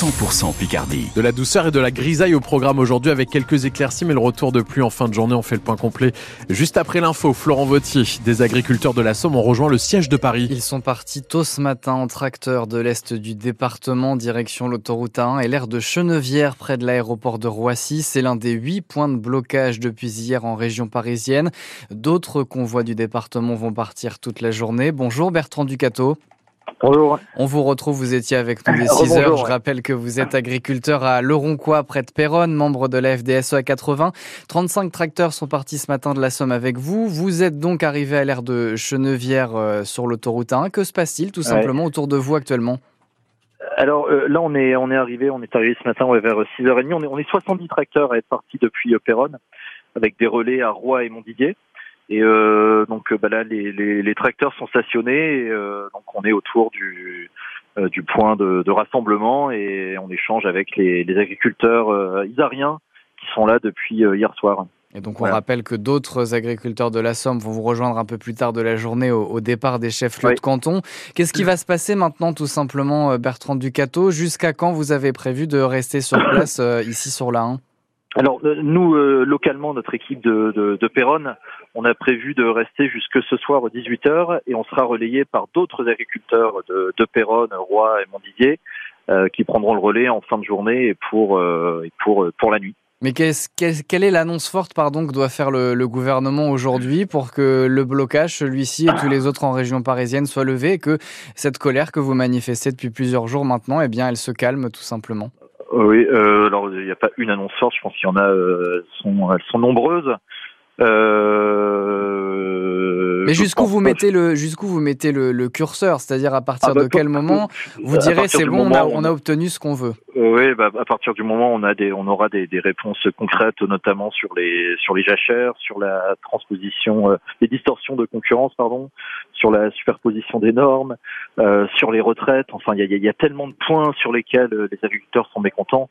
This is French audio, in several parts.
100% Picardie. De la douceur et de la grisaille au programme aujourd'hui avec quelques éclaircies, mais le retour de pluie en fin de journée. On fait le point complet juste après l'info. Florent Vautier, des agriculteurs de la Somme, ont rejoint le siège de Paris. Ils sont partis tôt ce matin en tracteur de l'est du département, direction l'autoroute A1 et l'aire de Chenevière, près de l'aéroport de Roissy. C'est l'un des huit points de blocage depuis hier en région parisienne. D'autres convois du département vont partir toute la journée. Bonjour Bertrand Ducato. Bonjour. On vous retrouve, vous étiez avec nous dès 6 heures. Je rappelle que vous êtes agriculteur à Leroncois, près de Péronne, membre de la FDSE à 80. 35 tracteurs sont partis ce matin de la Somme avec vous. Vous êtes donc arrivé à l'ère de Chenevière euh, sur l'autoroute 1. Que se passe-t-il tout simplement autour de vous actuellement? Alors euh, là, on est on est arrivé, on est arrivé ce matin vers 6h30. On est on est 70 tracteurs à être partis depuis euh, Péronne, avec des relais à Roy et Montdidier. Et euh, donc bah là, les, les, les, tracteurs sont stationnés. Et, euh, donc on est autour du, euh, du point de, de, rassemblement et on échange avec les, les agriculteurs isariens qui sont là depuis hier soir. Et donc on rappelle que d'autres agriculteurs de la Somme vont vous rejoindre un peu plus tard de la journée au, au départ des chefs-lieux de canton. Qu'est-ce qui va se passer maintenant tout simplement Bertrand Ducato? Jusqu'à quand vous avez prévu de rester sur place ici sur la 1 alors nous, euh, localement, notre équipe de, de, de Péronne, on a prévu de rester jusque ce soir aux 18h et on sera relayé par d'autres agriculteurs de, de Péronne, Roi et Montdidier euh, qui prendront le relais en fin de journée et pour, euh, pour, pour la nuit. Mais quelle est l'annonce forte pardon, que doit faire le, le gouvernement aujourd'hui pour que le blocage, celui-ci et tous les autres en région parisienne soient levés et que cette colère que vous manifestez depuis plusieurs jours maintenant, eh bien, elle se calme tout simplement? Oui, euh, alors il n'y a pas une annonce forte, je pense qu'il y en a, euh, sont, elles sont nombreuses. Euh, Mais jusqu'où vous, mettez le, jusqu'où vous mettez le, le curseur? C'est-à-dire à partir ah bah, de quel moment vous direz c'est bon, on a, on a, obtenu ce qu'on veut? Oui, bah, à partir du moment où on, a des, on aura des, des réponses concrètes, notamment sur les, sur les jachères, sur la transposition, euh, les distorsions de concurrence, pardon, sur la superposition des normes, euh, sur les retraites. Enfin, il y a, y a, tellement de points sur lesquels euh, les agriculteurs sont mécontents.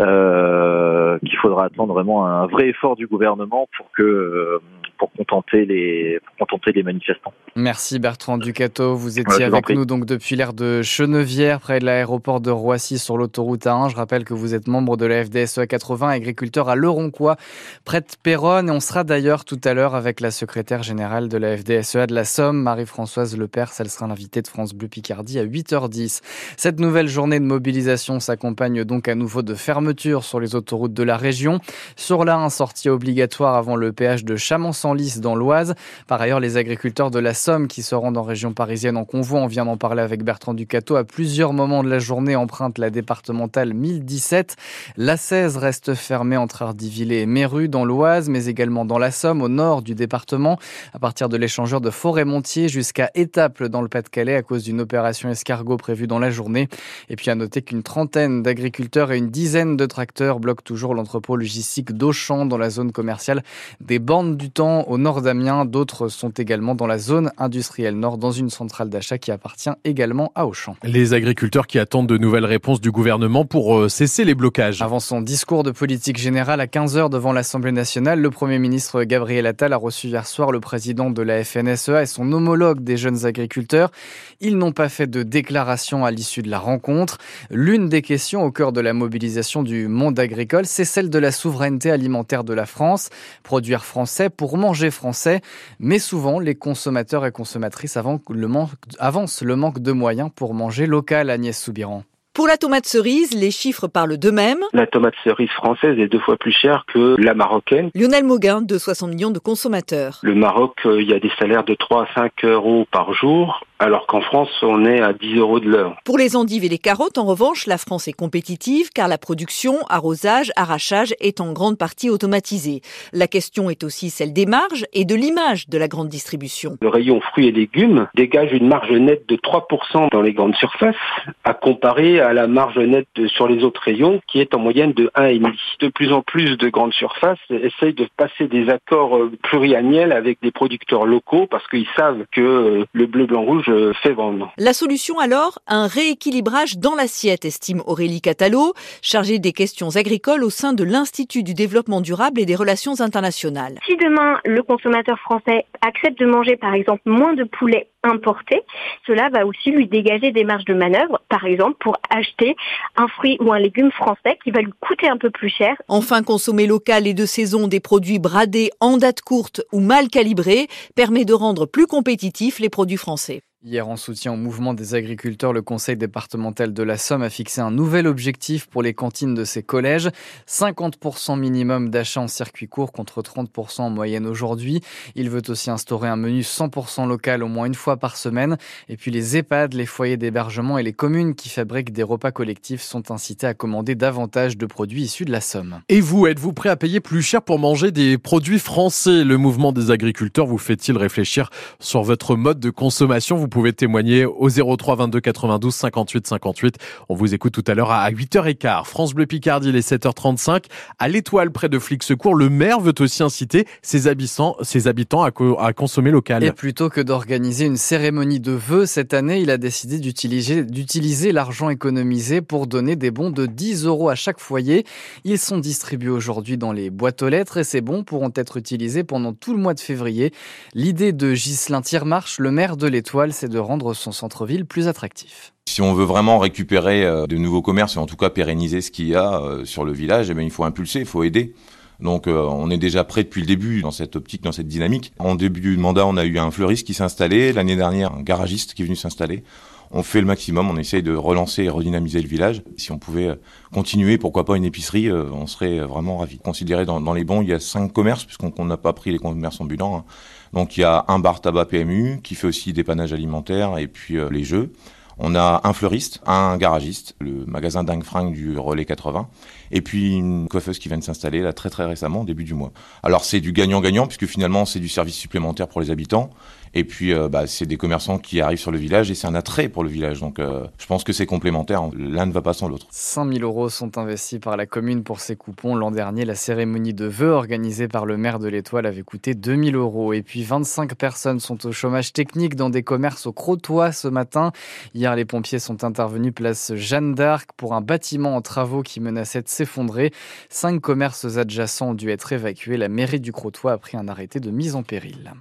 Euh, qu'il faudra attendre vraiment un vrai effort du gouvernement pour que euh, pour contenter les pour contenter les manifestants. Merci Bertrand Ducato, vous étiez avec nous donc depuis l'ère de Chenevière près de l'aéroport de Roissy sur l'autoroute A1. Je rappelle que vous êtes membre de la FDSE 80, agriculteur à Leroncois près de Péronne et on sera d'ailleurs tout à l'heure avec la secrétaire générale de la FDSEA de la Somme, Marie-Françoise Lepers, elle sera l'invitée de France Bleu Picardie à 8h10. Cette nouvelle journée de mobilisation s'accompagne donc à nouveau de fermetures sur les autoroutes de la région. Sur la 1, sortie obligatoire avant le péage de Chamançon lys dans l'Oise. Par ailleurs, les agriculteurs de la Somme qui se rendent en région parisienne en convoi, on vient d'en parler avec Bertrand Ducato, à plusieurs moments de la journée empruntent la départementale 1017. La 16 reste fermée entre Ardivillé et Méru dans l'Oise, mais également dans la Somme, au nord du département, à partir de l'échangeur de Forêt-Montier jusqu'à Étaples dans le Pas-de-Calais à cause d'une opération escargot prévue dans la journée. Et puis à noter qu'une trentaine d'agriculteurs et une dizaine de tracteurs bloquent toujours l'entrepôt logistique d'Auchan dans la zone commerciale des Bandes du Temps au nord d'Amiens. D'autres sont également dans la zone industrielle nord, dans une centrale d'achat qui appartient également à Auchan. Les agriculteurs qui attendent de nouvelles réponses du gouvernement pour euh, cesser les blocages. Avant son discours de politique générale à 15h devant l'Assemblée nationale, le Premier ministre Gabriel Attal a reçu hier soir le président de la FNSEA et son homologue des jeunes agriculteurs. Ils n'ont pas fait de déclaration à l'issue de la rencontre. L'une des questions au cœur de la mobilisation du monde agricole, c'est celle de la souveraineté alimentaire de la France. Produire français pour manger français, mais souvent les consommateurs et consommatrices avancent le manque de moyens pour manger local, Agnès Soubiran. Pour la tomate cerise, les chiffres parlent d'eux-mêmes. La tomate cerise française est deux fois plus chère que la marocaine. Lionel Mauguin, de 60 millions de consommateurs. Le Maroc, euh, il y a des salaires de 3 à 5 euros par jour alors qu'en France, on est à 10 euros de l'heure. Pour les endives et les carottes, en revanche, la France est compétitive car la production, arrosage, arrachage est en grande partie automatisée. La question est aussi celle des marges et de l'image de la grande distribution. Le rayon fruits et légumes dégage une marge nette de 3% dans les grandes surfaces, à comparer à la marge nette sur les autres rayons qui est en moyenne de 1,5. De plus en plus de grandes surfaces essayent de passer des accords euh, pluriannuels avec des producteurs locaux parce qu'ils savent que euh, le bleu, blanc, rouge fait vendre. La solution alors, un rééquilibrage dans l'assiette, estime Aurélie Catalo, chargée des questions agricoles au sein de l'Institut du développement durable et des relations internationales. Si demain le consommateur français accepte de manger par exemple moins de poulet importer, cela va aussi lui dégager des marges de manœuvre, par exemple pour acheter un fruit ou un légume français qui va lui coûter un peu plus cher. Enfin, consommer local et de saison des produits bradés en date courte ou mal calibrés permet de rendre plus compétitifs les produits français. Hier, en soutien au mouvement des agriculteurs, le conseil départemental de la Somme a fixé un nouvel objectif pour les cantines de ses collèges. 50% minimum d'achats en circuit court contre 30% en moyenne aujourd'hui. Il veut aussi instaurer un menu 100% local au moins une fois par semaine. Et puis les EHPAD, les foyers d'hébergement et les communes qui fabriquent des repas collectifs sont incités à commander davantage de produits issus de la Somme. Et vous, êtes-vous prêt à payer plus cher pour manger des produits français? Le mouvement des agriculteurs vous fait-il réfléchir sur votre mode de consommation? Pouvez témoigner au 03 22 92 58 58. On vous écoute tout à l'heure à 8h15. France Bleu Picardie, il est 7h35. À l'étoile près de Flixecourt, le maire veut aussi inciter ses habitants, ses habitants à, à consommer local. Et plutôt que d'organiser une cérémonie de vœux cette année, il a décidé d'utiliser, l'argent économisé pour donner des bons de 10 euros à chaque foyer. Ils sont distribués aujourd'hui dans les boîtes aux lettres et ces bons pourront être utilisés pendant tout le mois de février. L'idée de Ghislain Tiermarche, le maire de l'étoile, c'est de rendre son centre-ville plus attractif. Si on veut vraiment récupérer euh, de nouveaux commerces et en tout cas pérenniser ce qu'il y a euh, sur le village, eh bien, il faut impulser, il faut aider. Donc euh, on est déjà prêt depuis le début dans cette optique, dans cette dynamique. En début de mandat, on a eu un fleuriste qui s'est installé, l'année dernière un garagiste qui est venu s'installer. On fait le maximum, on essaye de relancer et redynamiser le village. Si on pouvait continuer, pourquoi pas une épicerie, on serait vraiment ravis. Considéré dans, les bons, il y a cinq commerces, puisqu'on n'a pas pris les commerces ambulants. Hein. Donc il y a un bar tabac PMU qui fait aussi des panages alimentaires et puis euh, les jeux. On a un fleuriste, un garagiste, le magasin Dingue Fringue du Relais 80, et puis une coiffeuse qui vient de s'installer là très très récemment, début du mois. Alors c'est du gagnant-gagnant puisque finalement c'est du service supplémentaire pour les habitants. Et puis, euh, bah, c'est des commerçants qui arrivent sur le village et c'est un attrait pour le village. Donc, euh, je pense que c'est complémentaire. L'un ne va pas sans l'autre. 100 000 euros sont investis par la commune pour ces coupons. L'an dernier, la cérémonie de vœux organisée par le maire de l'Étoile avait coûté 2 000 euros. Et puis, 25 personnes sont au chômage technique dans des commerces au Crotoy ce matin. Hier, les pompiers sont intervenus place Jeanne d'Arc pour un bâtiment en travaux qui menaçait de s'effondrer. Cinq commerces adjacents ont dû être évacués. La mairie du Crotoy a pris un arrêté de mise en péril.